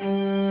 Música